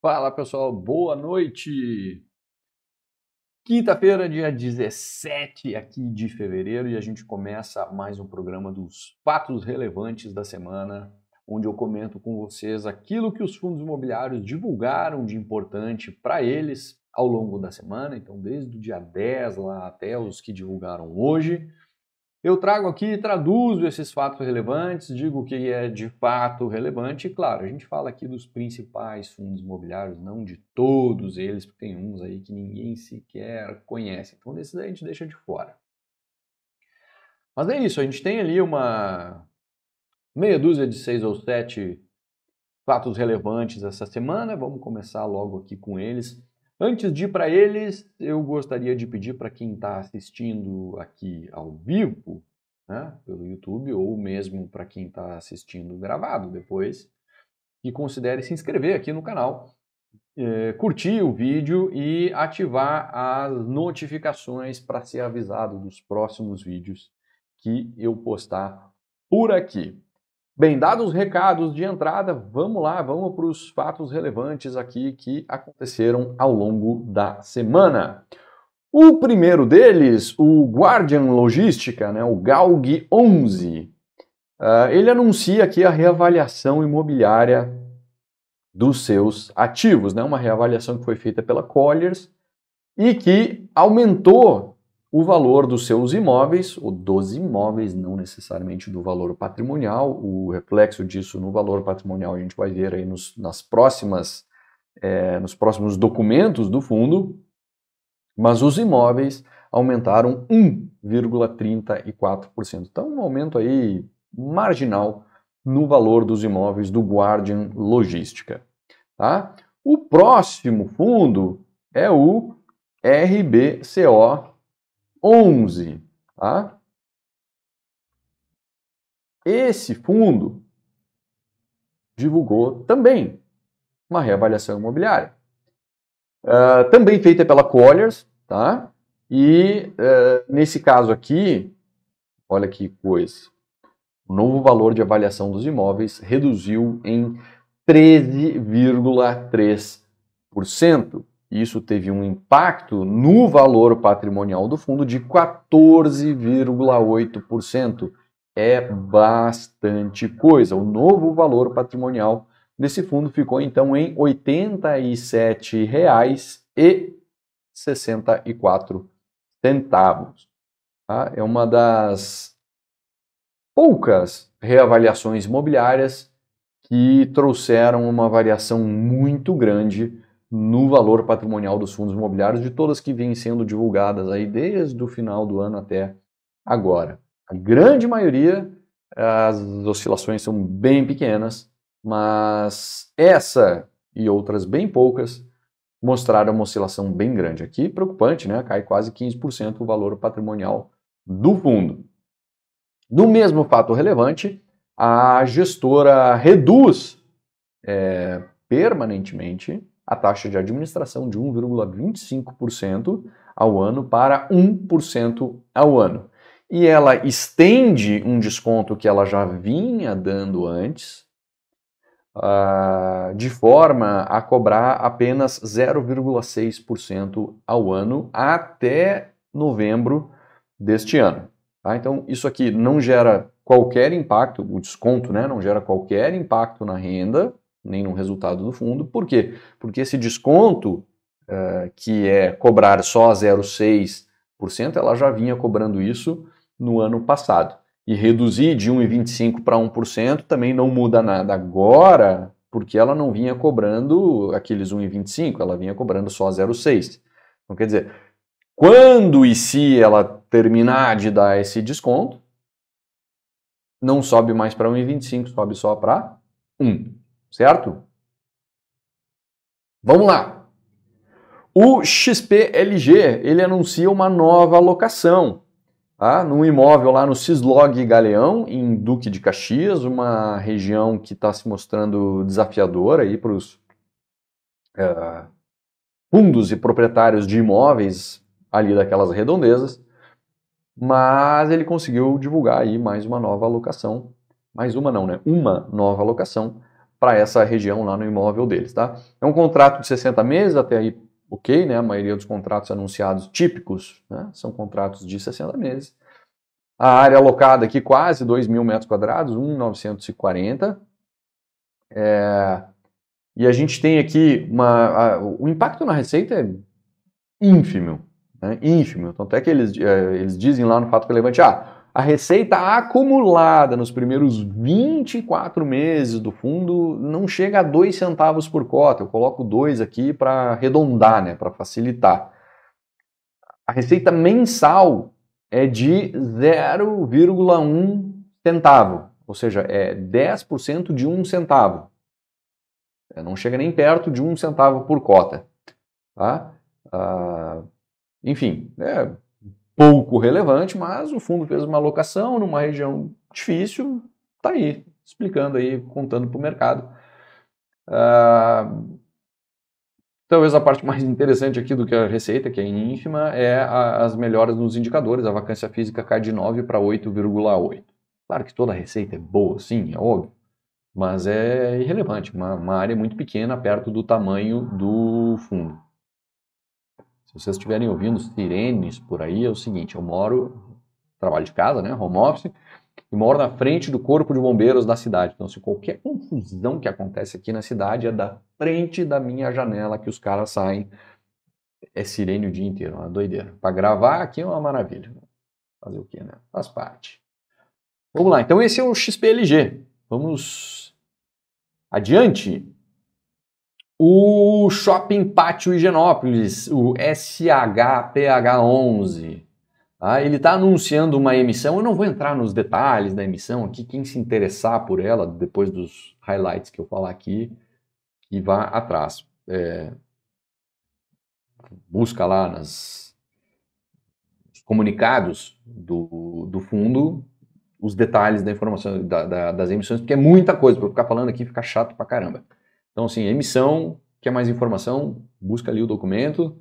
Fala pessoal, boa noite! Quinta-feira, dia 17 aqui de fevereiro, e a gente começa mais um programa dos fatos relevantes da semana, onde eu comento com vocês aquilo que os fundos imobiliários divulgaram de importante para eles ao longo da semana, então desde o dia 10 lá até os que divulgaram hoje. Eu trago aqui, traduzo esses fatos relevantes, digo o que é de fato relevante, e claro, a gente fala aqui dos principais fundos imobiliários, não de todos eles, porque tem uns aí que ninguém sequer conhece. Então, desses aí a gente deixa de fora. Mas é isso, a gente tem ali uma meia dúzia de seis ou sete fatos relevantes essa semana. Vamos começar logo aqui com eles. Antes de ir para eles, eu gostaria de pedir para quem está assistindo aqui ao vivo, né, pelo YouTube, ou mesmo para quem está assistindo gravado depois, que considere se inscrever aqui no canal, é, curtir o vídeo e ativar as notificações para ser avisado dos próximos vídeos que eu postar por aqui. Bem, dados os recados de entrada, vamos lá, vamos para os fatos relevantes aqui que aconteceram ao longo da semana. O primeiro deles, o Guardian Logística, né, o GALG 11, uh, ah, ele anuncia aqui a reavaliação imobiliária dos seus ativos, né, uma reavaliação que foi feita pela Colliers e que aumentou o valor dos seus imóveis, ou dos imóveis, não necessariamente do valor patrimonial. O reflexo disso no valor patrimonial a gente vai ver aí nos, nas próximas, é, nos próximos documentos do fundo, mas os imóveis aumentaram 1,34%. Então, um aumento aí marginal no valor dos imóveis do Guardian Logística. Tá? O próximo fundo é o RBCO 11. Tá? Esse fundo divulgou também uma reavaliação imobiliária. Uh, também feita pela Colliers, tá? E uh, nesse caso aqui, olha que coisa, o novo valor de avaliação dos imóveis reduziu em 13,3%. Isso teve um impacto no valor patrimonial do fundo de 14,8%. É bastante coisa. O novo valor patrimonial desse fundo ficou então em R$ 87,64. Tá? É uma das poucas reavaliações imobiliárias que trouxeram uma variação muito grande no valor patrimonial dos fundos imobiliários de todas que vêm sendo divulgadas aí desde o final do ano até agora. A grande maioria, as oscilações são bem pequenas, mas essa e outras bem poucas mostraram uma oscilação bem grande. Aqui, preocupante, né? Cai quase 15% o valor patrimonial do fundo. Do mesmo fato relevante, a gestora reduz é, permanentemente a taxa de administração de 1,25% ao ano para 1% ao ano. E ela estende um desconto que ela já vinha dando antes, uh, de forma a cobrar apenas 0,6% ao ano até novembro deste ano. Tá? Então, isso aqui não gera qualquer impacto, o desconto né, não gera qualquer impacto na renda, nem no resultado do fundo. Por quê? Porque esse desconto, uh, que é cobrar só 0,6%, ela já vinha cobrando isso no ano passado. E reduzir de 1,25% para 1% também não muda nada agora, porque ela não vinha cobrando aqueles 1,25%, ela vinha cobrando só 0,6%. Então, quer dizer, quando e se ela terminar de dar esse desconto, não sobe mais para 1,25, sobe só para 1 certo? Vamos lá. O XPLG ele anuncia uma nova alocação tá? num imóvel lá no Cislog Galeão, em Duque de Caxias, uma região que está se mostrando desafiadora para os é, fundos e proprietários de imóveis ali daquelas redondezas, mas ele conseguiu divulgar aí mais uma nova alocação, mais uma não, né? Uma nova alocação para essa região lá no imóvel deles, tá? É um contrato de 60 meses, até aí ok, né? A maioria dos contratos anunciados típicos né? são contratos de 60 meses. A área alocada aqui quase 2 mil metros quadrados, 1.940. É, e a gente tem aqui uma, a, o impacto na receita é ínfimo, né? ínfimo. Tanto é que eles, é, eles dizem lá no fato relevante, ah, a receita acumulada nos primeiros 24 meses do fundo não chega a 2 centavos por cota. Eu coloco 2 aqui para arredondar, né, para facilitar. A receita mensal é de 0,1 centavo, ou seja, é 10% de 1 centavo. É, não chega nem perto de 1 centavo por cota. Tá? Ah, enfim, é pouco relevante, mas o fundo fez uma alocação numa região difícil, tá aí, explicando aí, contando para o mercado. Uh, talvez a parte mais interessante aqui do que a receita, que é ínfima, é a, as melhoras nos indicadores. A vacância física cai de 9 para 8,8. Claro que toda receita é boa, sim, é óbvio, mas é irrelevante, uma, uma área muito pequena perto do tamanho do fundo. Se vocês estiverem ouvindo sirenes por aí, é o seguinte: eu moro, trabalho de casa, né, home office, e moro na frente do corpo de bombeiros da cidade. Então, se qualquer confusão que acontece aqui na cidade é da frente da minha janela que os caras saem. É sirene o dia inteiro, uma doideira. Para gravar aqui é uma maravilha. Fazer o quê, né? Faz parte. Vamos lá, então esse é o XPLG. Vamos adiante. O Shopping Pátio Higienópolis, o SHPH11, tá? ele está anunciando uma emissão. Eu não vou entrar nos detalhes da emissão aqui. Quem se interessar por ela, depois dos highlights que eu falar aqui, que vá atrás. É, busca lá nas comunicados do, do fundo os detalhes da informação da, da, das emissões, porque é muita coisa. Para ficar falando aqui fica chato pra caramba. Então, assim, emissão, quer mais informação? Busca ali o documento,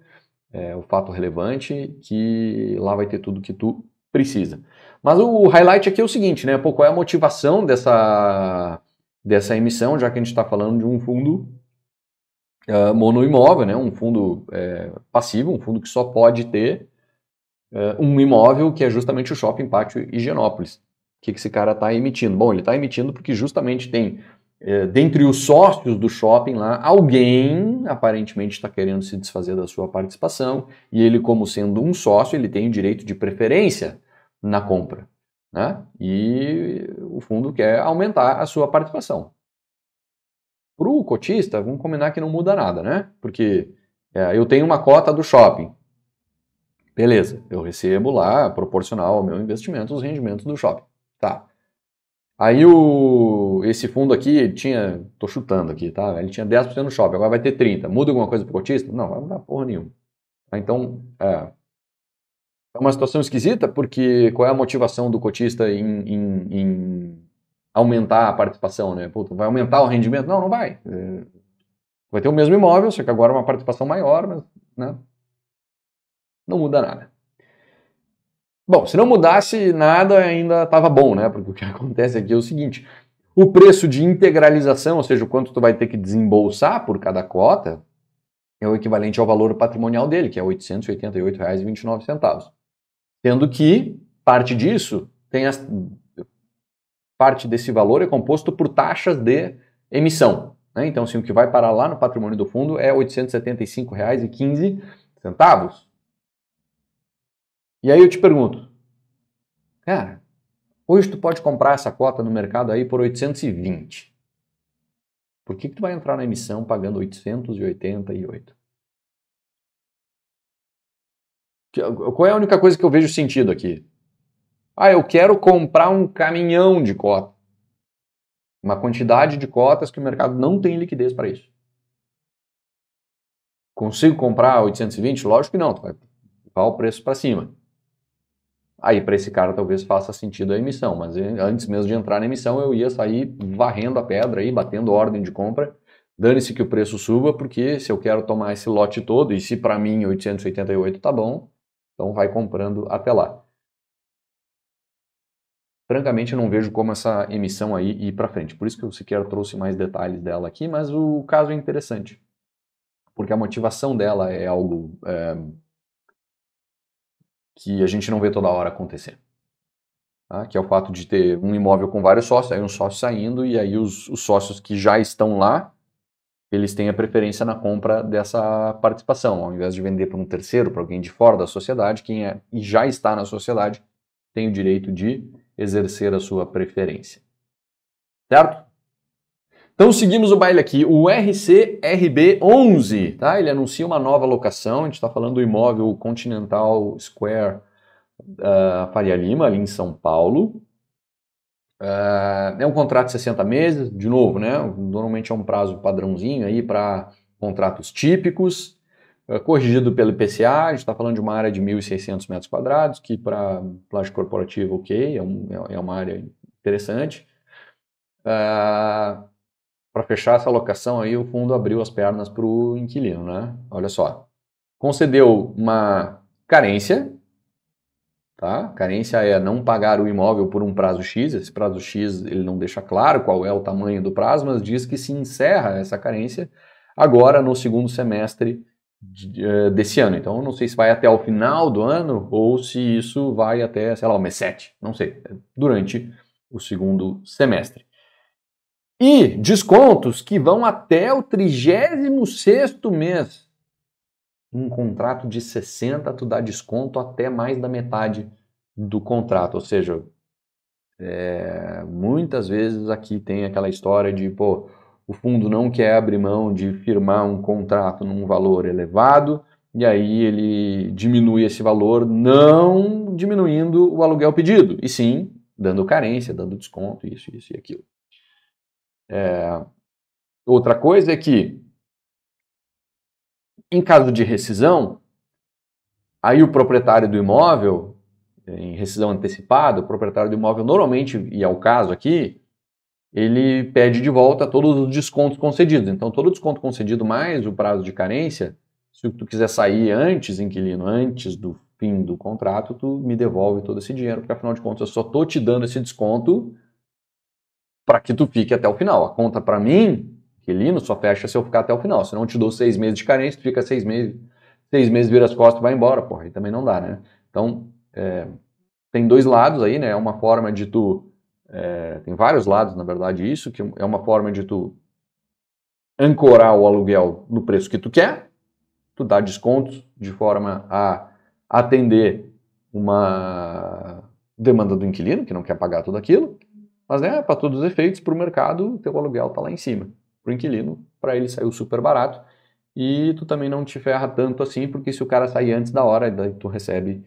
é, o fato relevante, que lá vai ter tudo que tu precisa. Mas o highlight aqui é o seguinte, né? Pô, qual é a motivação dessa, dessa emissão, já que a gente está falando de um fundo uh, monoimóvel, né? Um fundo é, passivo, um fundo que só pode ter uh, um imóvel, que é justamente o Shopping Pátio Higienópolis. O que, que esse cara está emitindo? Bom, ele está emitindo porque justamente tem dentre os sócios do shopping lá, alguém aparentemente está querendo se desfazer da sua participação e ele, como sendo um sócio, ele tem o direito de preferência na compra. Né? E o fundo quer aumentar a sua participação. Para o cotista, vamos combinar que não muda nada, né? Porque é, eu tenho uma cota do shopping. Beleza, eu recebo lá, proporcional ao meu investimento, os rendimentos do shopping. Tá. Aí o, esse fundo aqui tinha, tô chutando aqui, tá? Ele tinha 10% no shopping, agora vai ter 30%. Muda alguma coisa pro cotista? Não, vai mudar porra nenhuma. Então, é, é uma situação esquisita, porque qual é a motivação do cotista em, em, em aumentar a participação, né? Puta, vai aumentar o rendimento? Não, não vai. É, vai ter o mesmo imóvel, só que agora uma participação maior, mas né? não muda nada. Bom, se não mudasse nada, ainda estava bom, né? Porque o que acontece aqui é o seguinte: o preço de integralização, ou seja, o quanto tu vai ter que desembolsar por cada cota, é o equivalente ao valor patrimonial dele, que é R$ 888,29. Sendo que parte disso tem as, parte desse valor é composto por taxas de emissão. Né? Então, assim, o que vai parar lá no patrimônio do fundo é R$ 875,15. E aí eu te pergunto, cara, hoje tu pode comprar essa cota no mercado aí por 820. Por que, que tu vai entrar na emissão pagando 888? Qual é a única coisa que eu vejo sentido aqui? Ah, eu quero comprar um caminhão de cota. Uma quantidade de cotas que o mercado não tem liquidez para isso. Consigo comprar 820? Lógico que não, tu vai levar o preço para cima. Aí para esse cara talvez faça sentido a emissão, mas antes mesmo de entrar na emissão eu ia sair varrendo a pedra aí, batendo ordem de compra. Dane-se que o preço suba, porque se eu quero tomar esse lote todo e se para mim 888 tá bom, então vai comprando até lá. francamente eu não vejo como essa emissão aí ir para frente. Por isso que eu sequer trouxe mais detalhes dela aqui, mas o caso é interessante. Porque a motivação dela é algo é, que a gente não vê toda hora acontecer. Tá? Que é o fato de ter um imóvel com vários sócios, aí um sócio saindo, e aí os, os sócios que já estão lá, eles têm a preferência na compra dessa participação, ao invés de vender para um terceiro, para alguém de fora da sociedade, quem é, e já está na sociedade tem o direito de exercer a sua preferência. Certo? Então seguimos o baile aqui, o RCRB11, tá? Ele anuncia uma nova locação, a gente está falando do imóvel Continental Square uh, Faria Lima, ali em São Paulo. Uh, é um contrato de 60 meses, de novo, né? Normalmente é um prazo padrãozinho aí para contratos típicos, uh, corrigido pelo IPCA, a gente está falando de uma área de 1.600 metros quadrados, que para plástico corporativo, ok, é, um, é, é uma área interessante. Uh, para fechar essa locação aí, o fundo abriu as pernas para o inquilino, né? Olha só, concedeu uma carência, Tá? Carência é não pagar o imóvel por um prazo X. Esse prazo X ele não deixa claro qual é o tamanho do prazo, mas diz que se encerra essa carência agora no segundo semestre de, uh, desse ano. Então, não sei se vai até o final do ano ou se isso vai até, sei lá, o mês 7. Não sei. É durante o segundo semestre. E descontos que vão até o 36 mês um contrato de 60, tu dá desconto até mais da metade do contrato. Ou seja, é, muitas vezes aqui tem aquela história de, pô, o fundo não quer abrir mão de firmar um contrato num valor elevado, e aí ele diminui esse valor, não diminuindo o aluguel pedido, e sim dando carência, dando desconto, isso, isso e aquilo. É, outra coisa é que em caso de rescisão, aí o proprietário do imóvel, em rescisão antecipada, o proprietário do imóvel normalmente, e é o caso aqui, ele pede de volta todos os descontos concedidos. Então, todo desconto concedido mais o prazo de carência, se tu quiser sair antes, inquilino, antes do fim do contrato, tu me devolve todo esse dinheiro, porque afinal de contas eu só estou te dando esse desconto para que tu fique até o final. A conta para mim Inquilino só fecha se eu ficar até o final. Se não te dou seis meses de carência, tu fica seis meses, seis meses, vira as costas e vai embora, porra. Aí também não dá, né? Então, é, tem dois lados aí, né? É uma forma de tu. É, tem vários lados, na verdade, isso, que é uma forma de tu ancorar o aluguel no preço que tu quer, tu dá descontos de forma a atender uma demanda do inquilino, que não quer pagar tudo aquilo, mas né, para todos os efeitos, para o mercado, teu aluguel está lá em cima para o inquilino, para ele saiu super barato. E tu também não te ferra tanto assim, porque se o cara sair antes da hora, daí tu recebe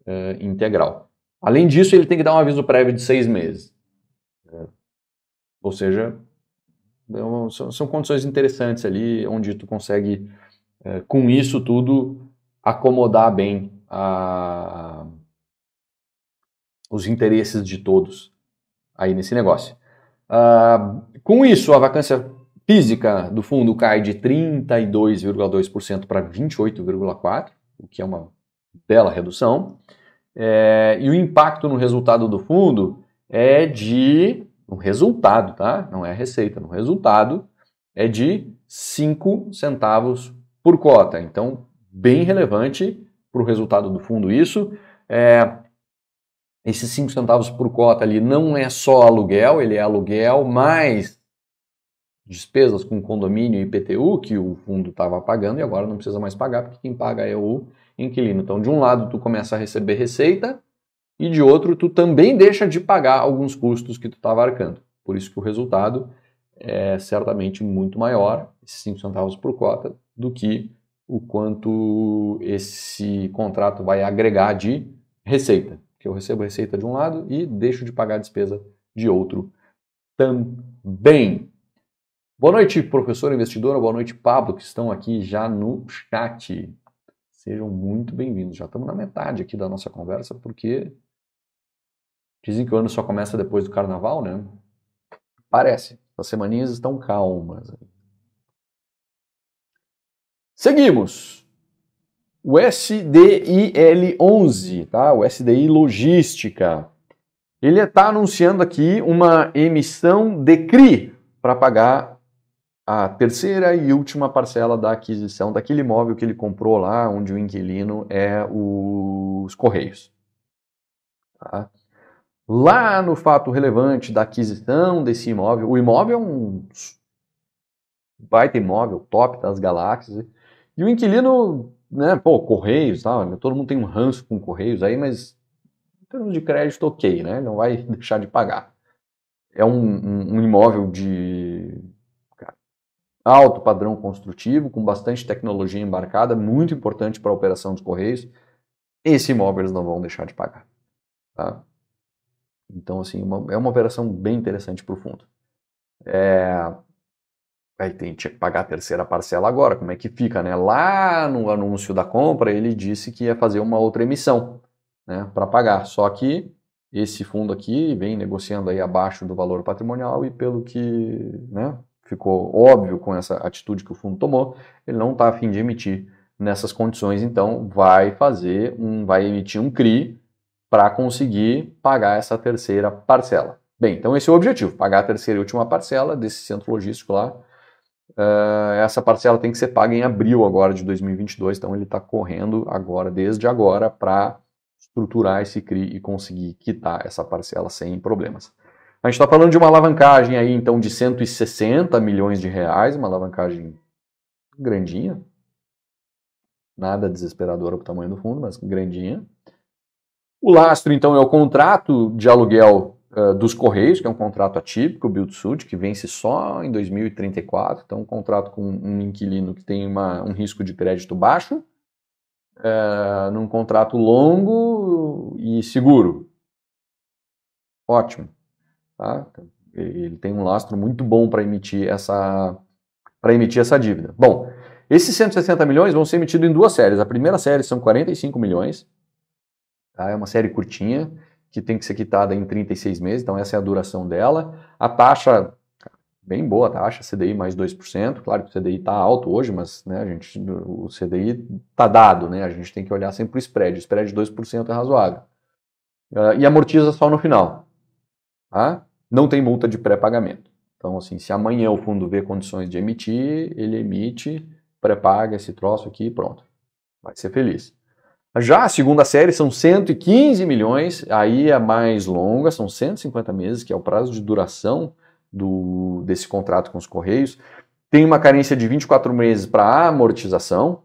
uh, integral. Além disso, ele tem que dar um aviso prévio de seis meses. É. Ou seja, é são, são, condições interessantes ali, onde tu consegue, é, com isso tudo, acomodar bem a, os interesses de todos aí nesse negócio. Uh, com isso, a vacância física do fundo cai de 32,2% para 28,4%, o que é uma bela redução. É, e o impacto no resultado do fundo é de. No resultado, tá? Não é receita, no resultado é de 5 centavos por cota. Então, bem relevante para o resultado do fundo isso. É, esses 5 centavos por cota ali não é só aluguel, ele é aluguel mais despesas com condomínio e IPTU que o fundo estava pagando e agora não precisa mais pagar porque quem paga é o inquilino. Então, de um lado tu começa a receber receita e de outro tu também deixa de pagar alguns custos que tu estava arcando. Por isso que o resultado é certamente muito maior, esses 5 centavos por cota, do que o quanto esse contrato vai agregar de receita. Que eu recebo receita de um lado e deixo de pagar despesa de outro também. Boa noite, professor investidora. Boa noite, Pablo, que estão aqui já no chat. Sejam muito bem-vindos. Já estamos na metade aqui da nossa conversa, porque dizem que o ano só começa depois do carnaval, né? Parece. As semaninhas estão calmas. Seguimos. O SDIL11, tá? O SDI Logística. ele está anunciando aqui uma emissão de CRI para pagar a terceira e última parcela da aquisição daquele imóvel que ele comprou lá, onde o inquilino é os Correios. Tá? Lá no fato relevante da aquisição desse imóvel, o imóvel é um baita imóvel, top das galáxias, e o inquilino, né, pô, Correios, tá, todo mundo tem um ranço com Correios aí, mas em termos de crédito, ok, né, não vai deixar de pagar. É um, um, um imóvel de alto padrão construtivo, com bastante tecnologia embarcada, muito importante para a operação dos Correios. Esse imóvel eles não vão deixar de pagar. Tá? Então, assim, uma, é uma operação bem interessante para o fundo. É, aí tem que pagar a terceira parcela agora, como é que fica, né? Lá no anúncio da compra, ele disse que ia fazer uma outra emissão, né, para pagar. Só que esse fundo aqui vem negociando aí abaixo do valor patrimonial e pelo que, né, ficou óbvio com essa atitude que o fundo tomou, ele não está a fim de emitir nessas condições, então vai fazer um, vai emitir um CRI para conseguir pagar essa terceira parcela. Bem, então esse é o objetivo, pagar a terceira e última parcela desse centro logístico lá. Uh, essa parcela tem que ser paga em abril agora de 2022, então ele está correndo agora, desde agora, para estruturar esse CRI e conseguir quitar essa parcela sem problemas. A gente está falando de uma alavancagem aí, então, de 160 milhões de reais, uma alavancagem grandinha. Nada desesperadora para o tamanho do fundo, mas grandinha. O lastro, então, é o contrato de aluguel uh, dos Correios, que é um contrato atípico, build suit, que vence só em 2034. Então, um contrato com um inquilino que tem uma, um risco de crédito baixo, uh, num contrato longo e seguro. Ótimo. Tá? Ele tem um lastro muito bom para emitir essa para emitir essa dívida. Bom, esses 160 milhões vão ser emitidos em duas séries. A primeira série são 45 milhões, tá? é uma série curtinha, que tem que ser quitada em 36 meses, então essa é a duração dela. A taxa, bem boa a taxa, CDI mais 2%, claro que o CDI está alto hoje, mas né, a gente, o CDI está dado, né? a gente tem que olhar sempre o spread, o spread de 2% é razoável. Uh, e amortiza só no final. Tá? Não tem multa de pré-pagamento. Então, assim, se amanhã o fundo vê condições de emitir, ele emite, pré-paga esse troço aqui e pronto. Vai ser feliz. Já a segunda série são 115 milhões, aí é mais longa, são 150 meses, que é o prazo de duração do, desse contrato com os Correios. Tem uma carência de 24 meses para amortização.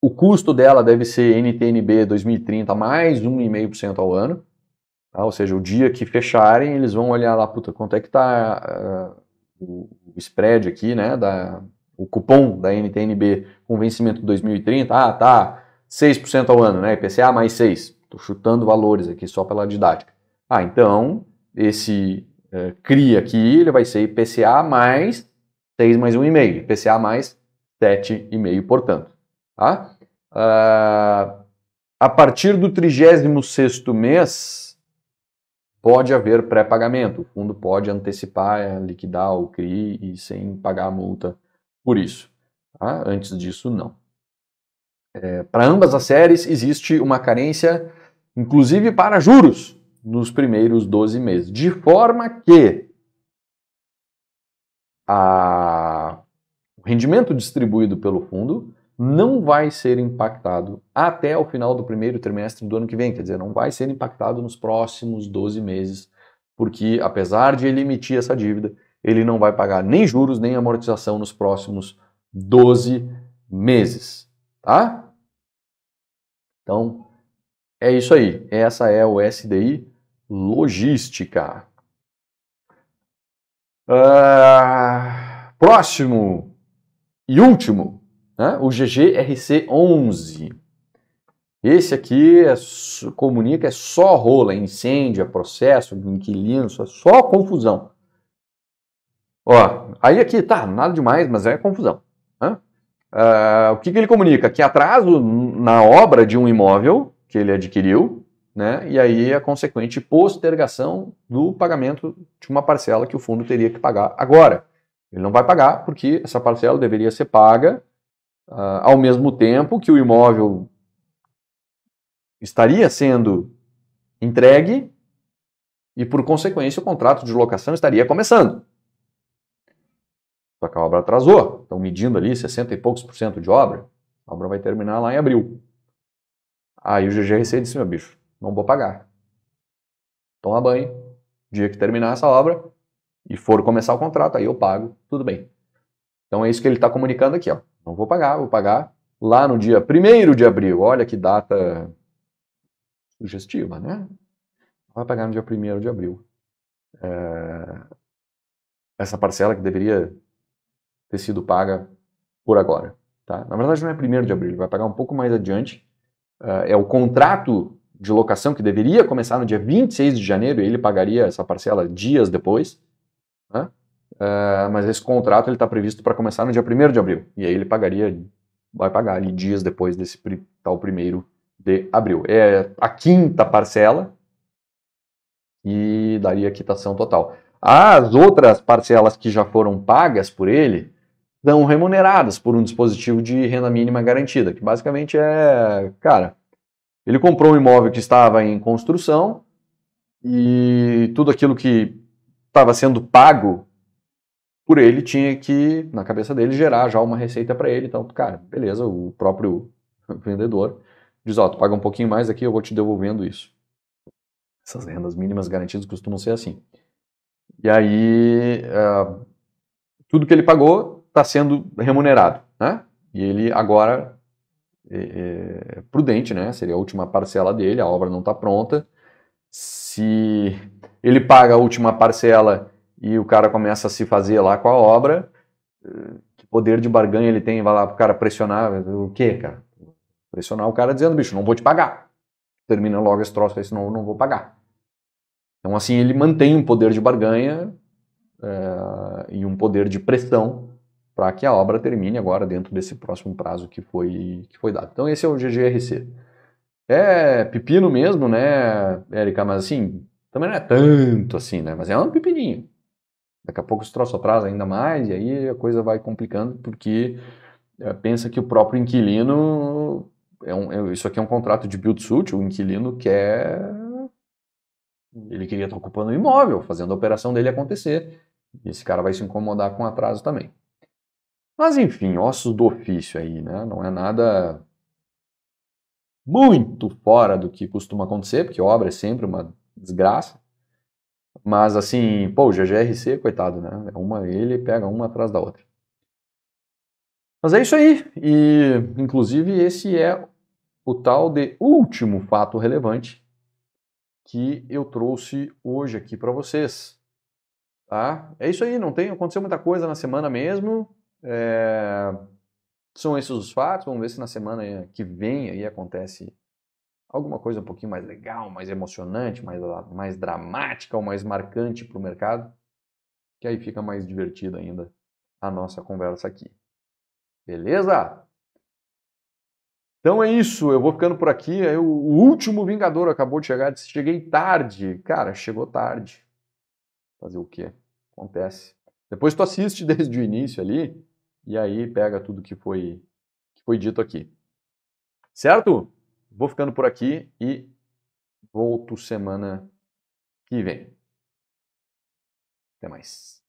O custo dela deve ser NTNB 2030 mais 1,5% ao ano. Tá? Ou seja, o dia que fecharem, eles vão olhar lá, puta, quanto é que está uh, o spread aqui, né, da, o cupom da NTNB com vencimento 2030, ah, tá 6% ao ano, né, IPCA mais 6, estou chutando valores aqui só pela didática. Ah, então, esse uh, CRI aqui, ele vai ser IPCA mais 6 mais 1,5, IPCA mais 7,5, portanto. Tá? Uh, a partir do 36º mês, pode haver pré-pagamento. O fundo pode antecipar, é, liquidar o CRI e sem pagar a multa por isso. Tá? Antes disso, não. É, para ambas as séries, existe uma carência, inclusive para juros, nos primeiros 12 meses. De forma que a... o rendimento distribuído pelo fundo não vai ser impactado até o final do primeiro trimestre do ano que vem, quer dizer, não vai ser impactado nos próximos 12 meses, porque apesar de ele emitir essa dívida, ele não vai pagar nem juros nem amortização nos próximos 12 meses, tá? Então, é isso aí. Essa é o SDI Logística. Uh, próximo e último né? o GGRC11. Esse aqui é, comunica, é só rola, incêndio, é processo, inquilino, só, só confusão. Ó, aí aqui tá, nada demais, mas é confusão. Né? Uh, o que, que ele comunica? Que atraso na obra de um imóvel que ele adquiriu, né? E aí a consequente postergação do pagamento de uma parcela que o fundo teria que pagar agora. Ele não vai pagar porque essa parcela deveria ser paga uh, ao mesmo tempo que o imóvel estaria sendo entregue e, por consequência, o contrato de locação estaria começando. Só que a obra atrasou, estão medindo ali 60 e poucos por cento de obra, a obra vai terminar lá em abril. Aí o GGRC disse, meu bicho, não vou pagar. Toma banho, dia que terminar essa obra e for começar o contrato, aí eu pago, tudo bem. Então é isso que ele está comunicando aqui, ó. Não vou pagar, vou pagar lá no dia 1 de abril. Olha que data sugestiva, né? Vai pagar no dia 1 de abril. É... Essa parcela que deveria ter sido paga por agora. Tá? Na verdade, não é 1 de abril, ele vai pagar um pouco mais adiante. Uh, é o contrato de locação que deveria começar no dia 26 de janeiro e ele pagaria essa parcela dias depois. Né? Uh, mas esse contrato está previsto para começar no dia 1 de abril. E aí ele pagaria, vai pagar ali dias depois desse tal 1 de abril. É a quinta parcela e daria quitação total. As outras parcelas que já foram pagas por ele são remuneradas por um dispositivo de renda mínima garantida, que basicamente é, cara, ele comprou um imóvel que estava em construção e tudo aquilo que estava sendo pago por ele tinha que, na cabeça dele, gerar já uma receita para ele. Então, cara, beleza, o próprio vendedor diz, ó, tu paga um pouquinho mais aqui, eu vou te devolvendo isso. Essas rendas mínimas garantidas costumam ser assim. E aí, uh, tudo que ele pagou está sendo remunerado, né? E ele agora é, é, prudente, né? Seria a última parcela dele, a obra não está pronta. Se ele paga a última parcela e o cara começa a se fazer lá com a obra, que poder de barganha ele tem? Vai lá para o cara pressionar, o quê, cara? Pressionar o cara dizendo, bicho, não vou te pagar. Termina logo esse troço aí, senão eu não vou pagar. Então, assim, ele mantém um poder de barganha é, e um poder de pressão para que a obra termine agora dentro desse próximo prazo que foi, que foi dado. Então, esse é o GGRC. É pepino mesmo, né, Érica? Mas, assim, também não é tanto assim, né? Mas é um pepininho. Daqui a pouco esse troço atrasa ainda mais e aí a coisa vai complicando porque é, pensa que o próprio inquilino é um, é, isso aqui é um contrato de build suit, o inquilino quer. Ele queria estar ocupando o imóvel, fazendo a operação dele acontecer. E esse cara vai se incomodar com atraso também. Mas enfim, ossos do ofício aí, né? Não é nada muito fora do que costuma acontecer, porque obra é sempre uma desgraça. Mas assim, pô, o GGRC, coitado, né? É uma ele pega uma atrás da outra. Mas é isso aí. E, inclusive, esse é o tal de último fato relevante que eu trouxe hoje aqui para vocês. Tá? É isso aí, não tem, aconteceu muita coisa na semana mesmo. É, são esses os fatos, vamos ver se na semana que vem aí acontece alguma coisa um pouquinho mais legal, mais emocionante, mais, mais dramática ou mais marcante para o mercado, que aí fica mais divertida ainda a nossa conversa aqui. Beleza? Então é isso, eu vou ficando por aqui. Eu, o último Vingador acabou de chegar, disse, cheguei tarde. Cara, chegou tarde. Fazer o quê? Acontece. Depois tu assiste desde o início ali e aí pega tudo que foi, que foi dito aqui. Certo? Vou ficando por aqui e volto semana que vem. Até mais.